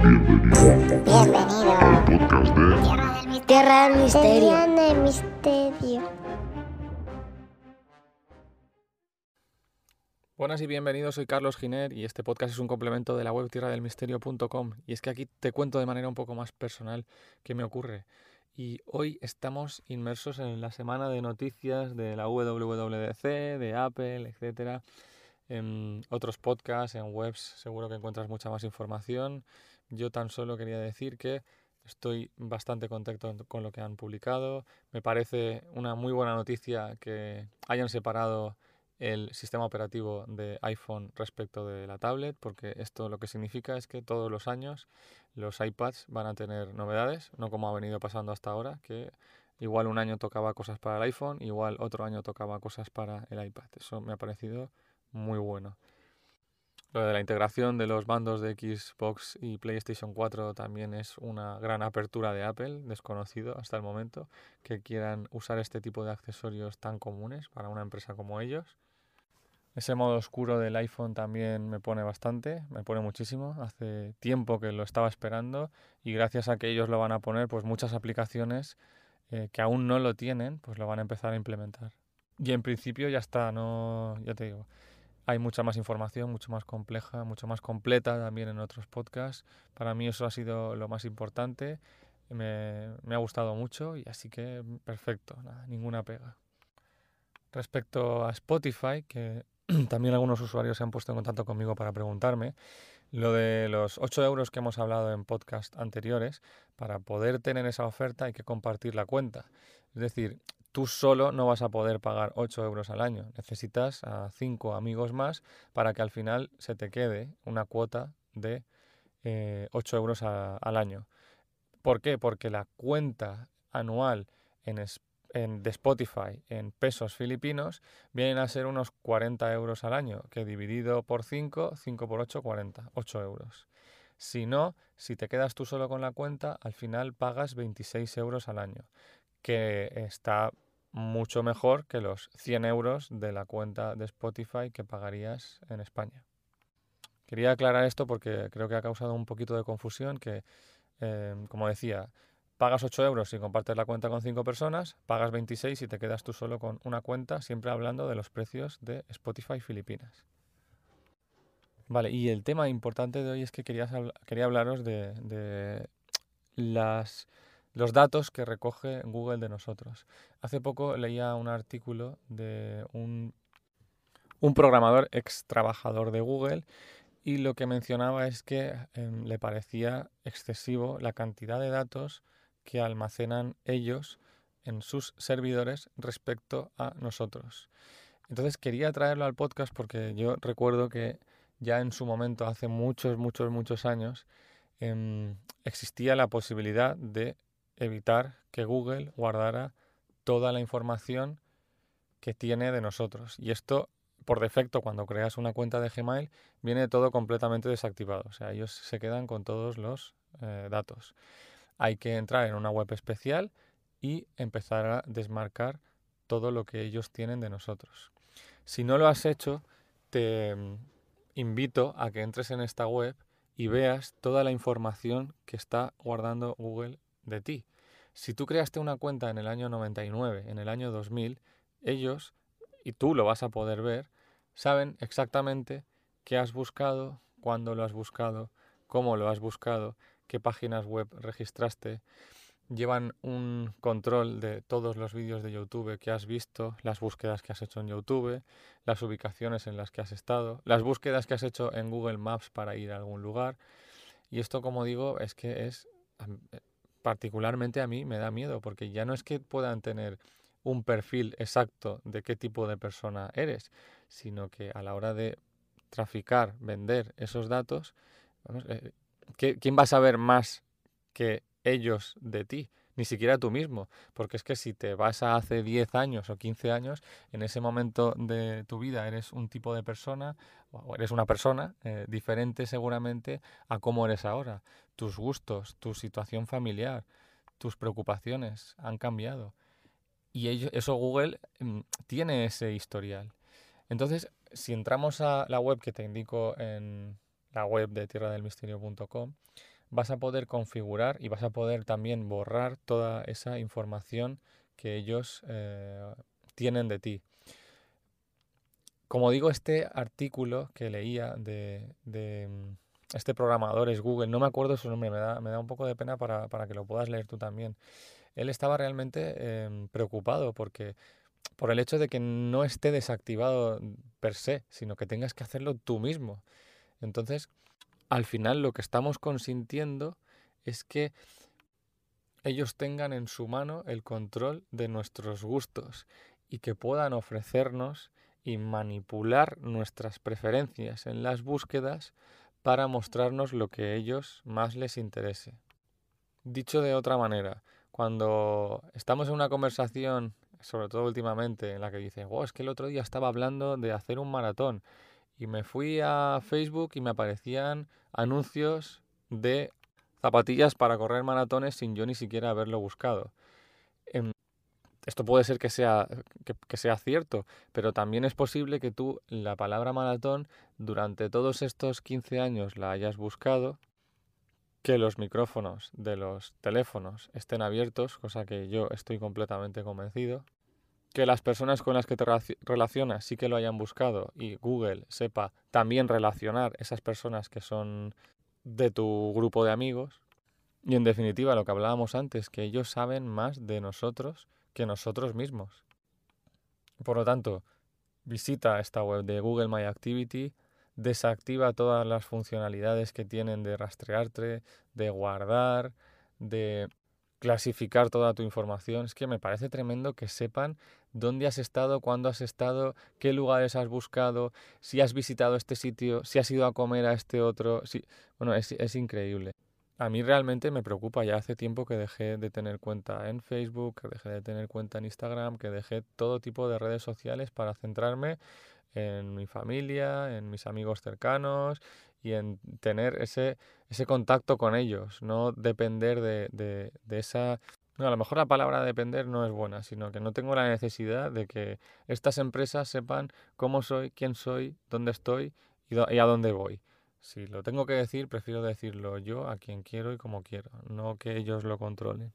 Bienvenido Bienvenido. al podcast de Tierra del Misterio. Tierra del Misterio. Tierra del misterio. Buenas y bienvenidos, soy Carlos Giner y este podcast es un complemento de la web tierradelmisterio.com y es que aquí te cuento de manera un poco más personal qué me ocurre. Y hoy estamos inmersos en la semana de noticias de la WWDC, de Apple, etcétera. En otros podcasts, en webs, seguro que encuentras mucha más información. Yo tan solo quería decir que estoy bastante contento con lo que han publicado. Me parece una muy buena noticia que hayan separado el sistema operativo de iPhone respecto de la tablet, porque esto lo que significa es que todos los años los iPads van a tener novedades, no como ha venido pasando hasta ahora, que igual un año tocaba cosas para el iPhone, igual otro año tocaba cosas para el iPad. Eso me ha parecido muy bueno. Lo de la integración de los mandos de Xbox y PlayStation 4 también es una gran apertura de Apple, desconocido hasta el momento, que quieran usar este tipo de accesorios tan comunes para una empresa como ellos. Ese modo oscuro del iPhone también me pone bastante, me pone muchísimo. Hace tiempo que lo estaba esperando y gracias a que ellos lo van a poner, pues muchas aplicaciones eh, que aún no lo tienen, pues lo van a empezar a implementar. Y en principio ya está, no, ya te digo, hay mucha más información, mucho más compleja, mucho más completa también en otros podcasts. Para mí eso ha sido lo más importante, me, ha gustado mucho y así que perfecto, nada, ninguna pega. Respecto a Spotify, que también algunos usuarios se han puesto en contacto conmigo para preguntarme, lo de los 8 euros que hemos hablado en podcast anteriores, para poder tener esa oferta hay que compartir la cuenta. Es decir, tú solo no vas a poder pagar 8 euros al año. Necesitas a 5 amigos más para que al final se te quede una cuota de eh, 8 euros a- al año. ¿Por qué? Porque la cuenta anual en, en- de Spotify en pesos filipinos vienen a ser unos 40 euros al año, que dividido por 5, 5 por 8, 40, 8 euros. Si no, si te quedas tú solo con la cuenta, al final pagas 26 euros al año, que está mucho mejor que los 100 euros de la cuenta de Spotify que pagarías en España. Quería aclarar esto porque creo que ha causado un poquito de confusión que, eh, como decía, pagas 8 euros si compartes la cuenta con 5 personas, pagas 26 si te quedas tú solo con una cuenta, siempre hablando de los precios de Spotify Filipinas. Vale, y el tema importante de hoy es que querías habl- quería hablaros de, de las, los datos que recoge Google de nosotros. Hace poco leía un artículo de un, un programador ex trabajador de Google y lo que mencionaba es que em, le parecía excesivo la cantidad de datos que almacenan ellos en sus servidores respecto a nosotros. Entonces quería traerlo al podcast porque yo recuerdo que ya en su momento, hace muchos, muchos, muchos años, em, existía la posibilidad de evitar que Google guardara toda la información que tiene de nosotros. Y esto, por defecto, cuando creas una cuenta de Gmail, viene todo completamente desactivado. O sea, ellos se quedan con todos los eh, datos. Hay que entrar en una web especial y empezar a desmarcar todo lo que ellos tienen de nosotros. Si no lo has hecho, te mm, invito a que entres en esta web y veas toda la información que está guardando Google de ti. Si tú creaste una cuenta en el año 99, en el año 2000, ellos, y tú lo vas a poder ver, saben exactamente qué has buscado, cuándo lo has buscado, cómo lo has buscado, qué páginas web registraste. Llevan un control de todos los vídeos de YouTube que has visto, las búsquedas que has hecho en YouTube, las ubicaciones en las que has estado, las búsquedas que has hecho en Google Maps para ir a algún lugar. Y esto, como digo, es que es particularmente a mí me da miedo, porque ya no es que puedan tener un perfil exacto de qué tipo de persona eres, sino que a la hora de traficar, vender esos datos, eh, ¿qué- ¿quién va a saber más que ellos de ti? Ni siquiera tú mismo, porque es que si te vas a hace 10 años o 15 años, en ese momento de tu vida eres un tipo de persona o eres una persona eh, diferente seguramente a cómo eres ahora. Tus gustos, tu situación familiar, tus preocupaciones han cambiado. Y eso Google mm, tiene ese historial. Entonces, si entramos a la web que te indico en la web de tierradelmisterio.com, vas a poder configurar y vas a poder también borrar toda esa información que ellos eh, tienen de ti. Como digo, este artículo que leía de, mm, este programador es Google, no me acuerdo su nombre, me da, un poco de pena para, para, que lo puedas leer tú también. Él estaba realmente em, preocupado porque por el hecho de que no esté desactivado per se, sino que tengas que hacerlo tú mismo. Entonces, al final lo que estamos consintiendo es que ellos tengan en su mano el control de nuestros gustos y que puedan ofrecernos y manipular nuestras preferencias en las búsquedas para mostrarnos lo que a ellos más les interese. Dicho de otra manera, cuando estamos en una conversación, sobre todo últimamente, en la que dices, wow, es que el otro día estaba hablando de hacer un maratón y me fui a Facebook y me aparecían anuncios de zapatillas para correr maratones sin yo ni siquiera haberlo buscado. Em, esto puede ser que sea, que, sea cierto, pero también es posible que tú la palabra maratón durante todos estos 15 años la hayas buscado, que los micrófonos de los teléfonos estén abiertos, cosa que yo estoy completamente convencido, que las personas con las que te relacionas sí que lo hayan buscado y Google sepa también relacionar esas personas que son de tu grupo de amigos. Y en definitiva, lo que hablábamos antes, que ellos saben más de nosotros que nosotros mismos. Por lo tanto, visita esta web de Google My Activity, desactiva todas las funcionalidades que tienen de rastrearte, de guardar, de clasificar toda tu información. Es que me parece tremendo que sepan dónde has estado, cuándo has estado, qué lugares has buscado, si has visitado este sitio, si has ido a comer a este otro. Si... Bueno, es, es increíble. A mí realmente me preocupa, ya hace tiempo que dejé de tener cuenta en Facebook, que dejé de tener cuenta en Instagram, que dejé todo tipo de redes sociales para centrarme en mi familia, en mis amigos cercanos y en tener ese, ese contacto con ellos, no depender de, de, de esa no, a lo mejor la palabra depender no es buena, sino que no tengo la necesidad de que estas empresas sepan cómo soy, quién soy, dónde estoy y, a dónde voy. Si lo tengo que decir, prefiero decirlo yo a quien quiero y como quiero, no que ellos lo controlen.